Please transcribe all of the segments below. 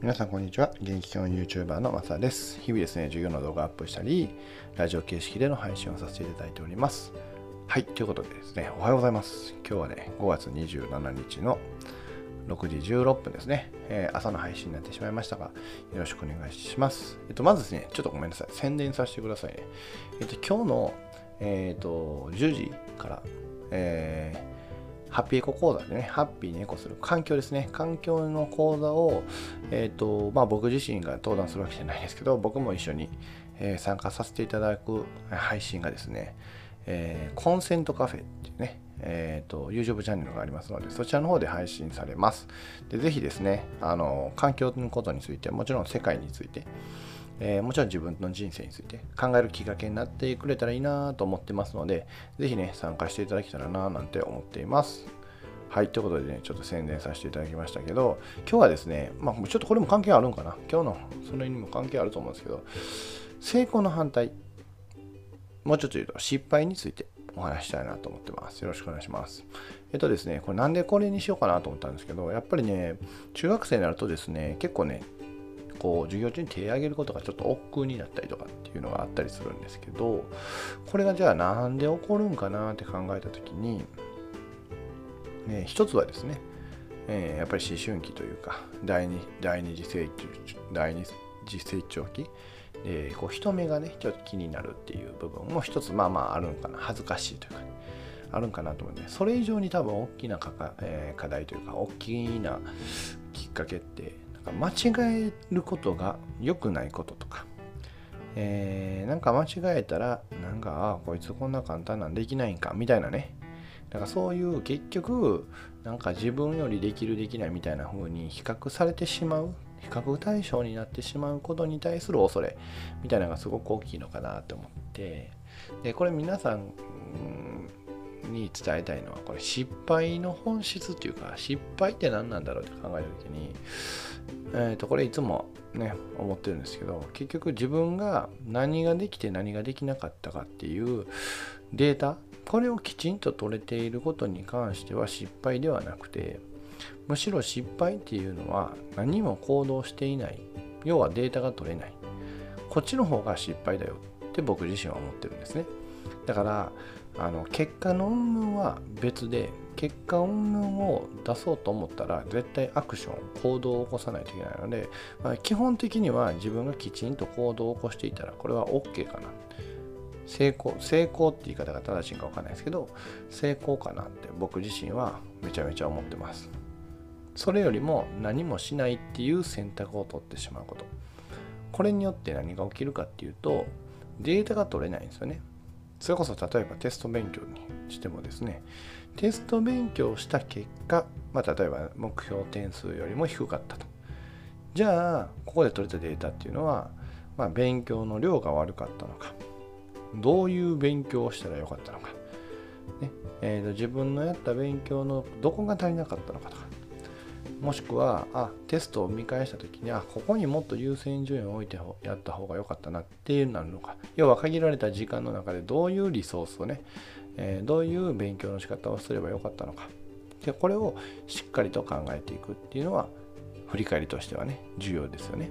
皆さんこんにちは。元気教 YouTuber のマサです。日々ですね、授業の動画アップしたり、ラジオ形式での配信をさせていただいております。はい、ということでですね、おはようございます。今日はね、5月27日の6時16分ですね、えー、朝の配信になってしまいましたが、よろしくお願いします。えっと、まずですね、ちょっとごめんなさい。宣伝させてくださいね。えっと、今日の、えっと、10時から、えーハッピーエコ講座でね、ハッピーにエコする環境ですね。環境の講座を、えっ、ー、と、まあ僕自身が登壇するわけじゃないですけど、僕も一緒に、えー、参加させていただく配信がですね、えー、コンセントカフェっていうね、えーと、YouTube チャンネルがありますので、そちらの方で配信されます。でぜひですね、あの環境のことについて、もちろん世界について、えー、もちろん自分の人生について考えるきっかけになってくれたらいいなと思ってますので、ぜひね、参加していただけたらななんて思っています。はい、ということでね、ちょっと宣伝させていただきましたけど、今日はですね、まあ、ちょっとこれも関係あるんかな。今日のそれにも関係あると思うんですけど、成功の反対、もうちょっと言うと失敗についてお話したいなと思ってます。よろしくお願いします。えっとですね、これなんでこれにしようかなと思ったんですけど、やっぱりね、中学生になるとですね、結構ね、こう授業中に手を挙げることがちょっと億劫になったりとかっていうのがあったりするんですけどこれがじゃあなんで起こるんかなって考えた時に、ね、一つはですね、えー、やっぱり思春期というか第二第二次成長第二次成長期でこう人目がねちょっと気になるっていう部分も一つまあまああるんかな。恥ずかしいというかねあるんかなと思うんでそれ以上に多分大きなかか、えー、課題というか大きなきっかけってか間違えることが良くないこととか、えー、なんか間違えたら、なんか、あこいつこんな簡単なんできないんか、みたいなね。だからそういう結局、なんか自分よりできるできないみたいな風に比較されてしまう、比較対象になってしまうことに対する恐れみたいなのがすごく大きいのかなと思って、で、これ皆さん、に伝えたいのはこれ失敗の本質っていうか失敗って何なんだろうって考えた時にえー、とこれいつもね思ってるんですけど結局自分が何ができて何ができなかったかっていうデータこれをきちんと取れていることに関しては失敗ではなくてむしろ失敗っていうのは何も行動していない。要はデータが取れない。こっちの方が失敗だよって僕自身は思ってるんですね。だからあの結果の云々は別で結果云々を出そうと思ったら絶対アクション行動を起こさないといけないので、まあ、基本的には自分がきちんと行動を起こしていたらこれは OK かな。成功成功って言い方が正しいか分かんないですけど成功かなって僕自身はめちゃめちゃ思ってます。それよりも何もしないっていう選択を取ってしまうこと。これによって何が起きるかっていうとデータが取れないんですよね。それこそ例えばテスト勉強にしてもですねテスト勉強した結果、まあ、例えば目標点数よりも低かったと。じゃあ、ここで取れたデータっていうのは、まあ、勉強の量が悪かったのか、どういう勉強をしたらよかったのか、ね。えーと、自分のやった勉強のどこが足りなかったのかとか、もしくは、あ、テストを見返した時に、あ、ここにもっと優先順位を置いてやった方が良かったなっていうなるのか、要は限られた時間の中でどういうリソースをね、えー、どういう勉強の仕方をすればよかったのか。でこれをしっかりと考えていくっていうのは振り返りとしてはね重要ですよね。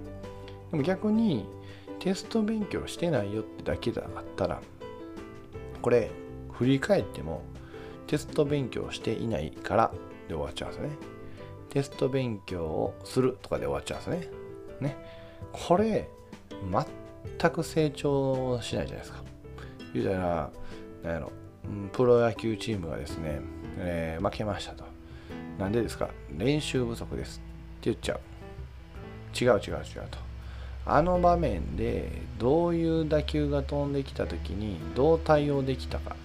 でも逆にテスト勉強してないよってだけだったらこれ振り返ってもテスト勉強していないからで終わっちゃうんですよね。テスト勉強をするとかで終わっちゃうんですねねこれ全く成長しないじゃないですか言うたら何やろプロ野球チームがですね、えー、負けましたと。なんでですか練習不足ですって言っちゃう。違う違う違うと。あの場面でどういう打球が飛んできた時にどう対応できたか。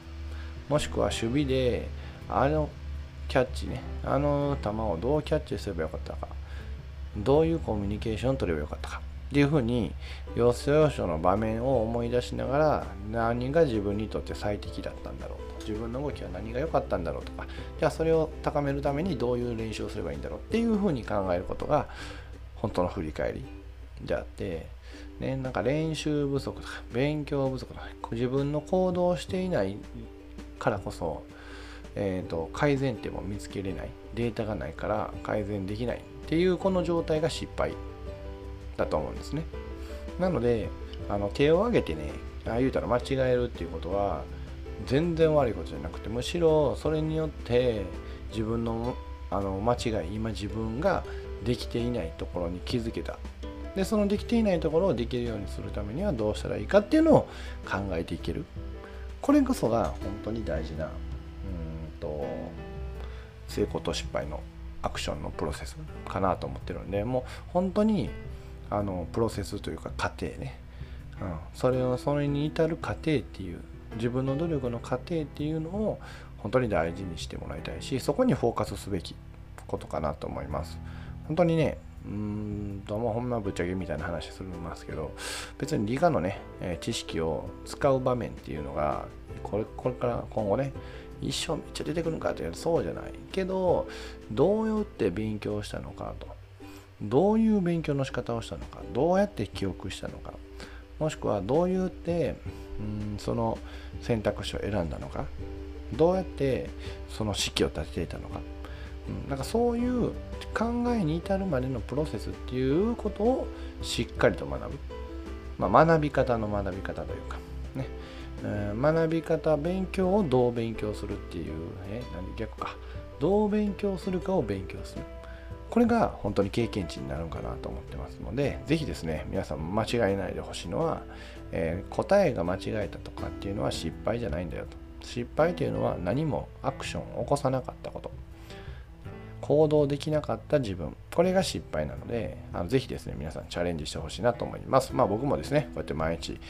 もしくは守備であのキャッチね、あの球をどうキャッチすればよかったか。どういうコミュニケーションを取ればよかったか。っていうふうに要所要所の場面を思い出しながら何が自分にとって最適だったんだろうと。自分の動きは何が良かったんだろうとか。じゃあそれを高めるためにどういう練習をすればいいんだろう。っていうふうに考えることが本当の振り返りであって。ねなんか練習不足とか勉強不足とか自分の行動していないからこそえーと、改善点も見つけれないデータがないから改善できないっていうこの状態が失敗だと思うんですね。なので、あの手を挙げてね、ああ言うたら間違えるっていうことは、全然悪いことじゃなくて、むしろそれによって自分のあの間違い、今自分ができていないところに気づけた。で、そのできていないところをできるようにするためにはどうしたらいいかっていうのを考えていける。これこそが本当に大事な、成功と失敗のアクションのプロセスかなと思ってるんで、もう本当にあのプロセスというか過程ね、うん、それをそれに至る過程っていう自分の努力の過程っていうのを本当に大事にしてもらいたいしそこにフォーカスすべきことかなと思います。本当にねうーんともうほんまぶっちゃけみたいな話するんますけど別に理科のね、え知識を使う場面っていうのがこれこれから今後ね一生めっちゃ出てくるのかというとそうじゃない。けどどうやって勉強したのかと。どういう勉強の仕方をしたのか。どうやって記憶したのか。もしくはどうやってうんその選択肢を選んだのか。どうやってその式を立てていたのか、うん、なんかそういう考えに至るまでのプロセスっていうことをしっかりと学ぶ、まあ、学び方の学び方というか。ね、えー、学び方勉強をどう勉強するっていう、え何逆かどう勉強するかを勉強するこれが本当に経験値になるかなと思ってますので、ぜひですね、皆さん間違えないでほしいのは、えー、答えが間違えたとかっていうのは失敗じゃないんだよと。失敗というのは何もアクションを起こさなかったこと。行動できなかった自分。これが失敗なので、あのぜひですね、皆さんチャレンジしてほしいなと思います。まあ僕もですね、こうやって毎日、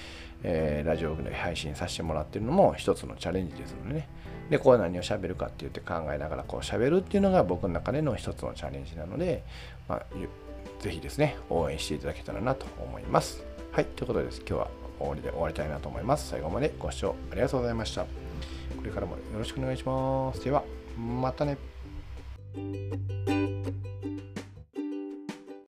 えー、ラジオで配信させてもらってるのも一つのチャレンジですのでね。で、こう何を喋るかって言って考えながらこう喋るっていうのが僕の中での一つのチャレンジなので、まあ、ぜひですね、応援していただけたらなと思います。はい、ということです。今日は終わりで終わりたいなと思います。最後までご視聴ありがとうございました。これからもよろしくお願いします。では、またね。Música